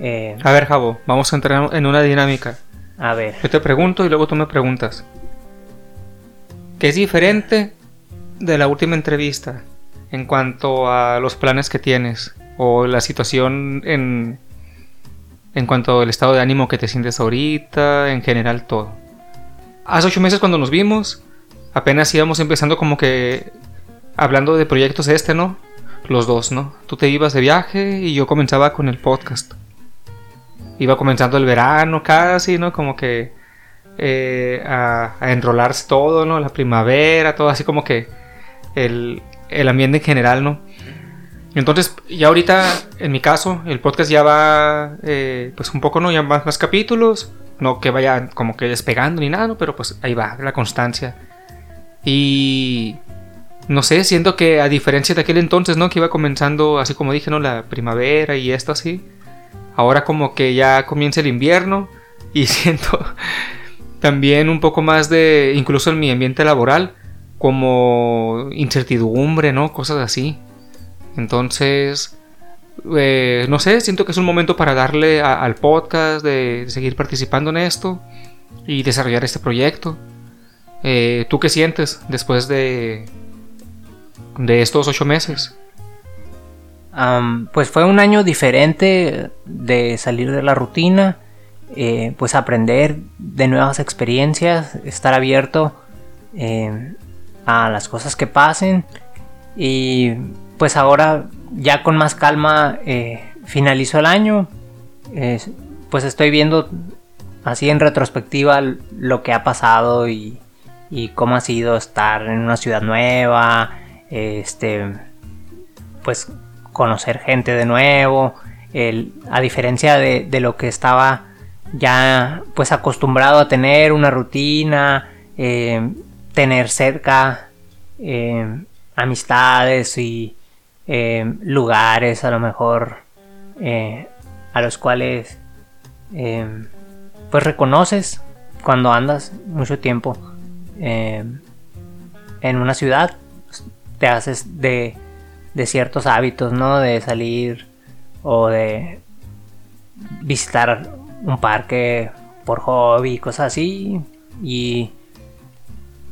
Eh, A ver, Javo, vamos a entrar en una dinámica. a ver, Yo te pregunto y luego tú me preguntas. ¿Qué es diferente de la última entrevista en cuanto a los planes que tienes o la situación en en cuanto al estado de ánimo que te sientes ahorita, en general todo? Hace ocho meses cuando nos vimos, apenas íbamos empezando como que hablando de proyectos este, ¿no? Los dos, ¿no? Tú te ibas de viaje y yo comenzaba con el podcast. Iba comenzando el verano casi, ¿no? Como que eh, a, a enrolarse todo, ¿no? La primavera, todo así como que el, el ambiente en general, ¿no? Entonces, ya ahorita, en mi caso, el podcast ya va, eh, pues un poco, ¿no? Ya más, más capítulos, no que vaya como que despegando ni nada, ¿no? Pero pues ahí va, la constancia. Y no sé, siento que a diferencia de aquel entonces, ¿no? Que iba comenzando, así como dije, ¿no? La primavera y esto así. Ahora como que ya comienza el invierno y siento también un poco más de, incluso en mi ambiente laboral, como incertidumbre, ¿no? Cosas así. Entonces, eh, no sé, siento que es un momento para darle al podcast, de, de seguir participando en esto y desarrollar este proyecto. Eh, ¿Tú qué sientes después de, de estos ocho meses? Pues fue un año diferente de salir de la rutina, eh, pues aprender de nuevas experiencias, estar abierto eh, a las cosas que pasen. Y pues ahora ya con más calma eh, finalizo el año, pues estoy viendo así en retrospectiva lo que ha pasado y, y cómo ha sido estar en una ciudad nueva, este pues conocer gente de nuevo, a diferencia de, lo que estaba ya pues acostumbrado a tener una rutina, eh, tener cerca eh, amistades y eh, lugares a lo mejor a los cuales pues reconoces cuando andas mucho tiempo en una ciudad te haces de, de ciertos hábitos, ¿no? De salir o de visitar un parque por hobby, cosas así. Y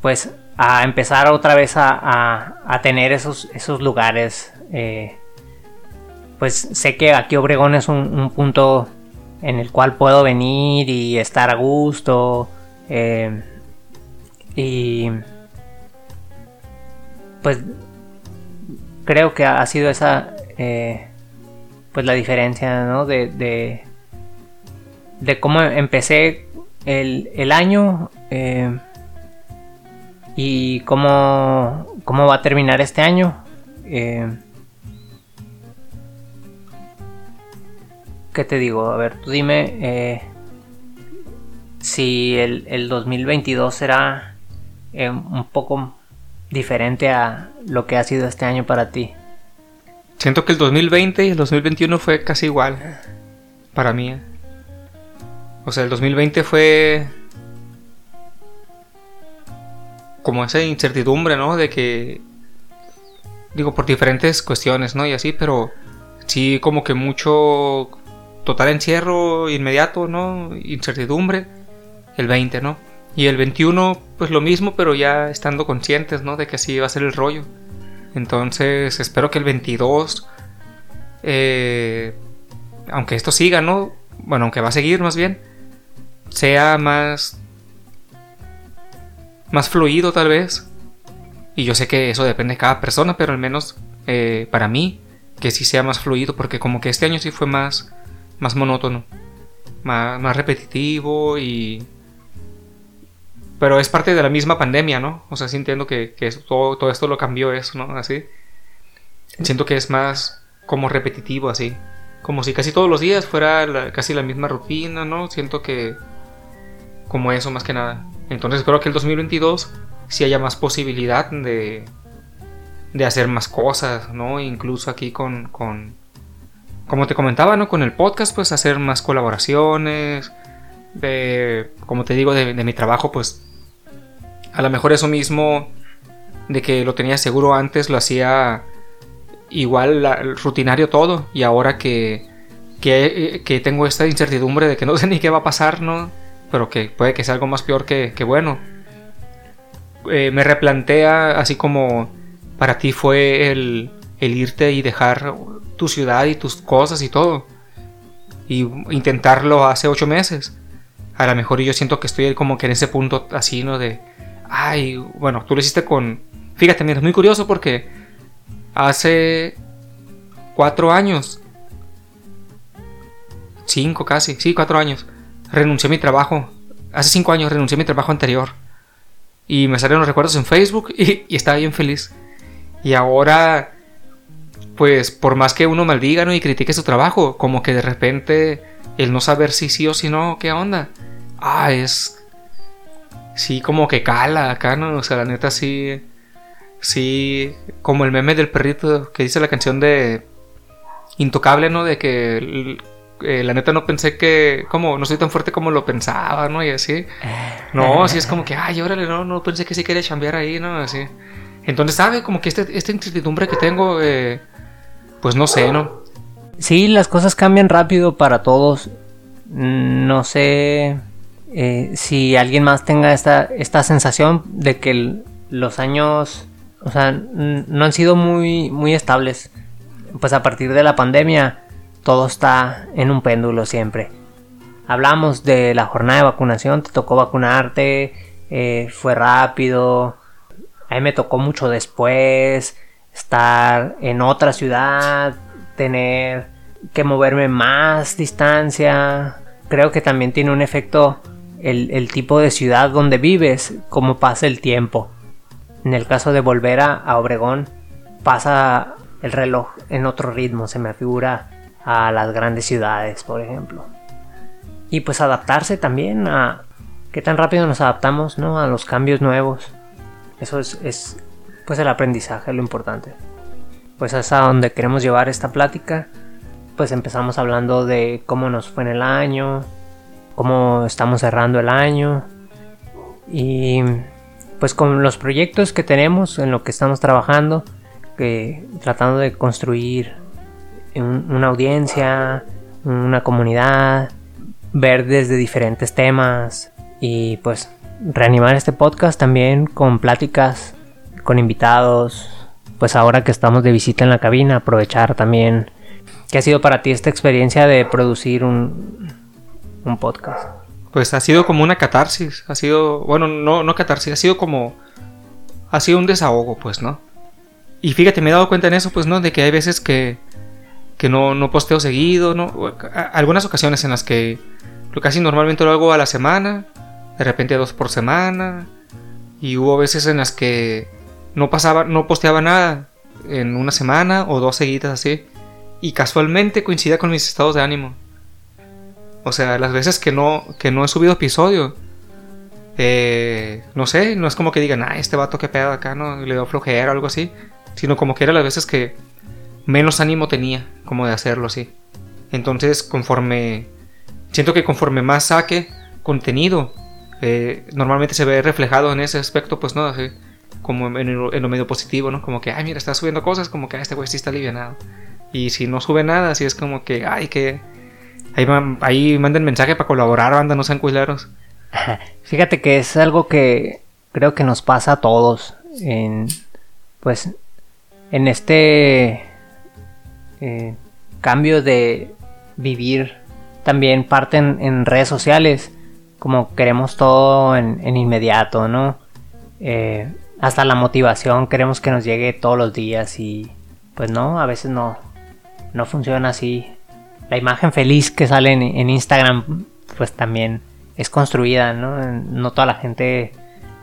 pues a empezar otra vez a, a- tener esos, esos lugares. eh, pues sé que aquí Obregón es un, un punto en el cual puedo venir y estar a gusto. eh, y pues creo que ha sido esa eh, pues la diferencia ¿no? de, de, cómo empecé el, el año eh, y cómo, cómo va a terminar este año eh, ¿qué te digo? a ver tú dime eh, si el, el 2022 será eh, un poco diferente a lo que ha sido este año para ti. Siento que el 2020 y el 2021 fue casi igual para mí. ¿eh? O sea, el 2020 fue como esa incertidumbre, ¿no? De que digo por diferentes cuestiones, ¿no? Y así, pero sí como que mucho total encierro inmediato, ¿no? Incertidumbre. El 20, ¿no? Y el 21 pues lo mismo, pero ya estando conscientes, ¿no? De que así va a ser el rollo. Entonces espero que el 22, eh, aunque esto siga, ¿no? Bueno, aunque va a seguir más bien, sea más, más fluido tal vez. Y yo sé que eso depende de cada persona, pero al menos eh, para mí, que sí sea más fluido, porque como que este año sí fue más, más monótono, más, más repetitivo y... Pero es parte de la misma pandemia, ¿no? O sea, sí entiendo que, que todo, todo esto lo cambió eso, ¿no? Así. Siento que es más como repetitivo, así. Como si casi todos los días fuera casi la misma rutina, ¿no? Siento que... Como eso, más que nada. Entonces espero que el 2022 sí haya más posibilidad de... De hacer más cosas, ¿no? Incluso aquí con... con como te comentaba, ¿no? Con el podcast, pues hacer más colaboraciones. De, como te digo, de, de mi trabajo, pues a lo mejor eso mismo de que lo tenía seguro antes lo hacía igual rutinario todo y ahora que que, que, tengo esta incertidumbre de que no sé ni qué va a pasar, ¿no? Pero que puede que sea algo más peor que, que bueno. Eh, me replantea así como para ti fue el, el irte y dejar tu ciudad y tus cosas y todo. Y intentarlo hace ocho meses. A lo mejor yo siento que estoy como que en ese punto así, ¿no? De, ay, bueno, tú lo hiciste con... Fíjate, mira, es muy curioso porque hace cuatro años, cinco casi, sí, cuatro años, renuncié a mi trabajo. Hace cinco años renuncié a mi trabajo anterior. Y me salieron los recuerdos en Facebook y, estaba bien feliz. Y ahora, pues por más que uno maldiga ¿no? y critique su trabajo, como que de repente el no saber si sí o si no, ¿qué onda? Ah, es... Sí, como que cala acá, ¿no? O sea, la neta sí... Sí, como el meme del perrito que dice la canción de Intocable, ¿no? De que eh, la neta no pensé que, como, no soy tan fuerte como lo pensaba, ¿no? Y así. No, así es como que, ay, órale, no, no pensé que sí quería chambear ahí, ¿no? Así. Entonces, ¿sabe? Como que este, esta incertidumbre que tengo, eh, pues no sé, ¿no? Sí, las cosas cambian rápido para todos. No sé eh, si alguien más tenga esta, esta sensación de que los años, o sea, no han sido muy, muy estables. Pues a partir de la pandemia, todo está en un péndulo siempre. Hablamos de la jornada de vacunación, te tocó vacunarte, eh, fue rápido, a mí me tocó mucho después, estar en otra ciudad, tener que moverme más distancia. Creo que también tiene un efecto el, tipo de ciudad donde vives, cómo pasa el tiempo. En el caso de volver a, Obregón, pasa el reloj en otro ritmo, se me figura a las grandes ciudades, por ejemplo. Y pues adaptarse también a qué tan rápido nos adaptamos ¿no? a los cambios nuevos. Eso es, es pues el aprendizaje, lo importante. Pues es a donde queremos llevar esta plática. Pues empezamos hablando de cómo nos fue en el año, cómo estamos cerrando el año. Y pues con los proyectos que tenemos en lo que estamos trabajando, que tratando de construir una audiencia, una comunidad, ver desde diferentes temas y pues reanimar este podcast también con pláticas con invitados, pues ahora que estamos de visita en la cabina, aprovechar también. Qué ha sido para ti esta experiencia de producir un, un podcast? Pues ha sido como una catarsis, ha sido, bueno, no, no catarsis, ha sido como, ha sido un desahogo, pues, ¿no? Y fíjate, me he dado cuenta en eso, pues, ¿no? De que hay veces que, que no, no posteo seguido, ¿no? Algunas ocasiones en las que casi normalmente lo hago a la semana, de repente dos por semana, y hubo veces en las que no pasaba, no posteaba nada en una semana o dos seguidas así, y casualmente coincidía con mis estados de ánimo. O sea, las veces que no, que no he subido episodio, eh, no sé, no es como que digan, ah, este vato que pedo acá, ¿no? Le dio flojera o algo así. Sino como que era las veces que menos ánimo tenía como de hacerlo así. Entonces, conforme. Siento que conforme más saque contenido, eh, normalmente se ve reflejado en ese aspecto, pues no, así, como en, lo medio positivo, ¿no? Como que, ay, mira, está subiendo cosas, como que, ah, este güey sí está alivianado. Y si no sube nada, así es como que, ay, que Ahí, ahí manden mensaje para colaborar, banda, no sean culeros. Fíjate que es algo que creo que nos pasa a todos. En, pues, en este eh, cambio de vivir también parten en redes sociales. Como queremos todo en, inmediato, ¿no? Eh, hasta la motivación queremos que nos llegue todos los días y pues no, a veces no, no funciona así la imagen feliz que sale en, Instagram, pues también es construida, ¿no? No toda la gente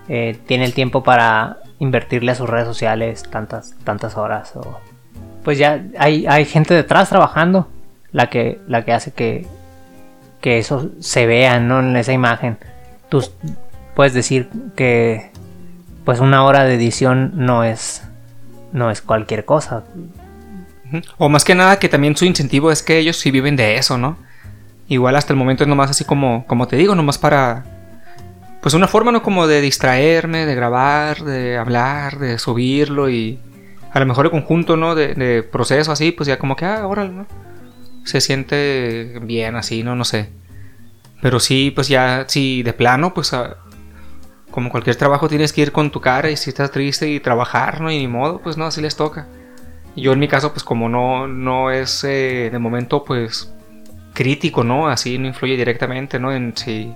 eh, tiene el tiempo para invertirle a sus redes sociales tantas, tantas horas. O, pues ya hay, hay gente detrás trabajando la que, la que hace que, que eso se vea, ¿no? En esa imagen. Tú puedes decir que pues una hora de edición no es no es cualquier cosa. O más que nada que también su incentivo es que ellos sí viven de eso, ¿no? Igual hasta el momento es nomás así como, como te digo, nomás para... Pues una forma, ¿no? Como de distraerme, de grabar, de hablar, de subirlo y... A lo mejor el conjunto, ¿no? De, proceso así, pues ya como que, ah, órale, ¿no? se siente bien así, no, no sé. Pero sí, pues ya, si de plano, pues como cualquier trabajo tienes que ir con tu cara y si estás triste y trabajar, ¿no? Y ni modo, pues no, así les toca. Yo en mi caso, pues como no, no es eh, de momento, pues crítico, ¿no? Así no influye directamente, ¿no? En si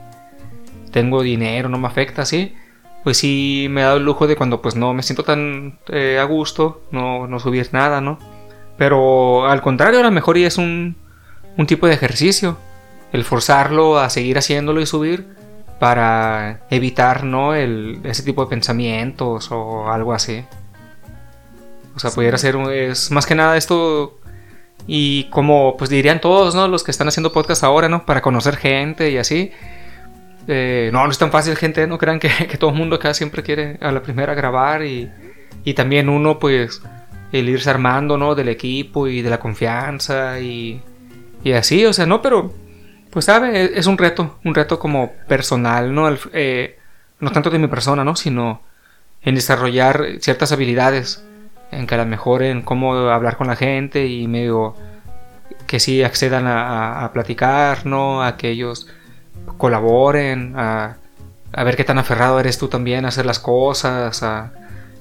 tengo dinero, no me afecta, así. Pues sí me ha dado el lujo de cuando pues no me siento tan eh, a gusto, no, no subir nada, ¿no? Pero al contrario, a lo mejor es un, un tipo de ejercicio. El forzarlo a seguir haciéndolo y subir para evitar, ¿no? Ese tipo de pensamientos o algo así. O sea, pudiera ser, es más que nada esto y como pues dirían todos, ¿no? Los que están haciendo podcast ahora, ¿no? Para conocer gente y así. Eh, no, no es tan fácil, gente. No crean que, todo el mundo acá siempre quiere a la primera grabar y, y también uno, pues, el irse armando, ¿no? Del equipo y de la confianza y, y así, o sea, no, pero, pues, sabe, e, es un reto, un reto como personal, ¿no? Eh, no tanto de mi persona, ¿no? Sino en desarrollar ciertas habilidades en que a lo mejor en cómo hablar con la gente y medio que sí accedan a, platicar, ¿no? A que ellos colaboren, a, ver qué tan aferrado eres tú también a hacer las cosas, a,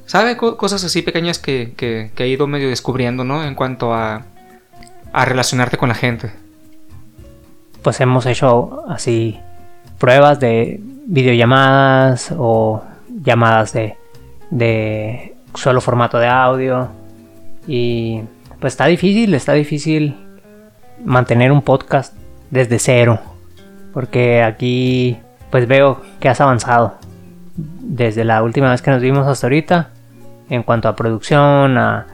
¿sabe? cosas así pequeñas que, que, he ido medio descubriendo, ¿no? En cuanto a, a relacionarte con la gente. Pues hemos hecho así pruebas de videollamadas o llamadas de, de solo formato de audio. Y pues está difícil, está difícil mantener un podcast desde cero. Porque aquí pues veo que has avanzado. Desde la última vez que nos vimos hasta ahorita. En cuanto a producción, a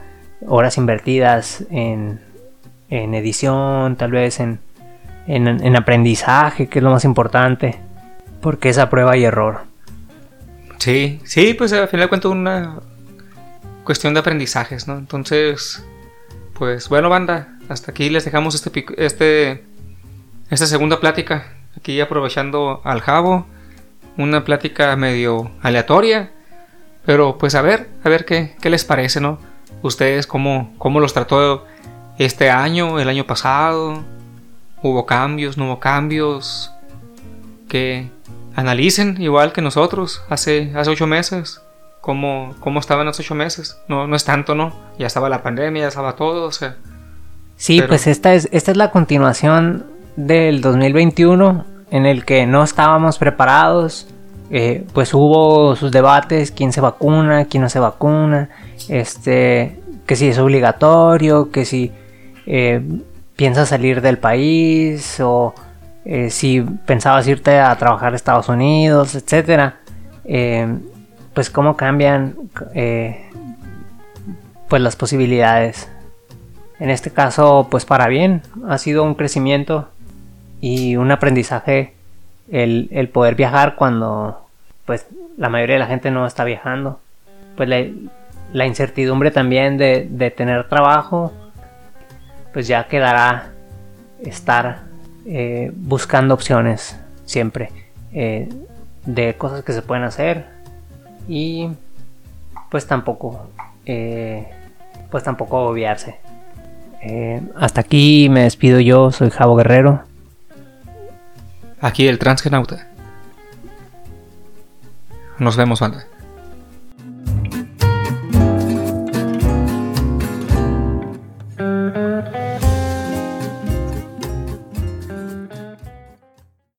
horas invertidas en, en edición, tal vez en, en, en aprendizaje, que es lo más importante. Porque es a prueba y error. Sí, sí, pues al final de cuentas una, cuestión de aprendizajes, ¿no? Entonces, pues bueno, banda, hasta aquí les dejamos este, este, esta segunda plática, aquí aprovechando al jabo, una plática medio aleatoria, pero pues a ver, a ver qué, qué les parece, ¿no? Ustedes cómo, cómo los trató este año, el año pasado, hubo cambios, no hubo cambios, que analicen igual que nosotros hace, hace ocho meses cómo, cómo estaban los ocho meses. No, no es tanto, ¿no? Ya estaba la pandemia, ya estaba todo, o sea. Sí, pues esta es, esta es la continuación del 2021 en el que no estábamos preparados. Eh, pues hubo sus debates, quién se vacuna, quién no se vacuna, este, que si es obligatorio, que si eh, piensas salir del país o eh, si pensabas irte a trabajar a Estados Unidos, etcétera pues cómo cambian eh, pues las posibilidades. En este caso, pues para bien, ha sido un crecimiento y un aprendizaje el, poder viajar cuando pues la mayoría de la gente no está viajando. Pues la, incertidumbre también de, tener trabajo, pues ya quedará estar eh, buscando opciones siempre eh, de cosas que se pueden hacer y pues tampoco eh, pues tampoco obviarse eh, hasta aquí me despido yo soy Javo Guerrero. Aquí el transgenauta. Nos vemos banda